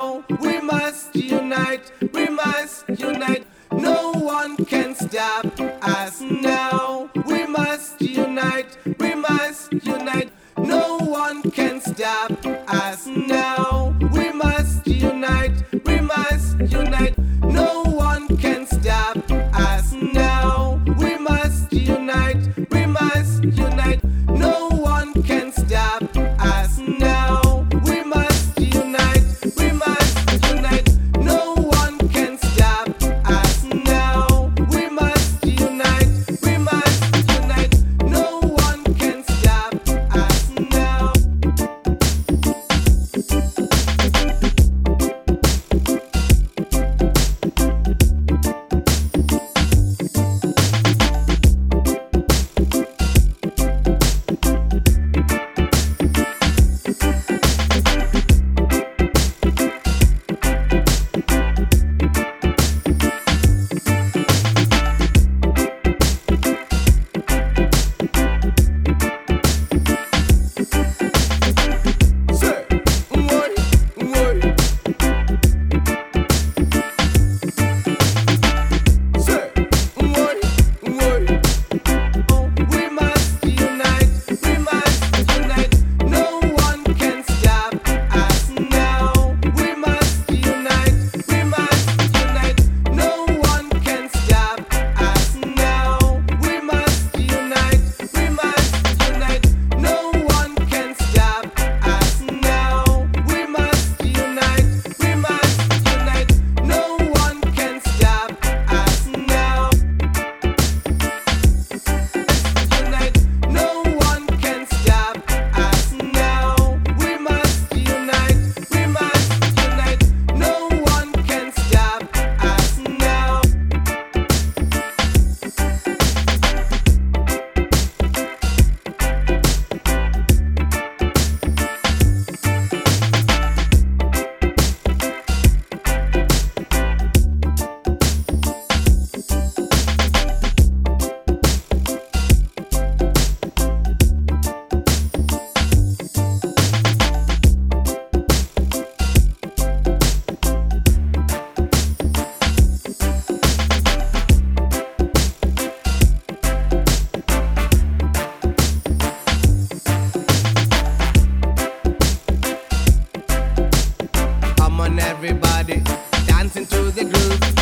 Oh, we must unite. on everybody. Dancing to the groove.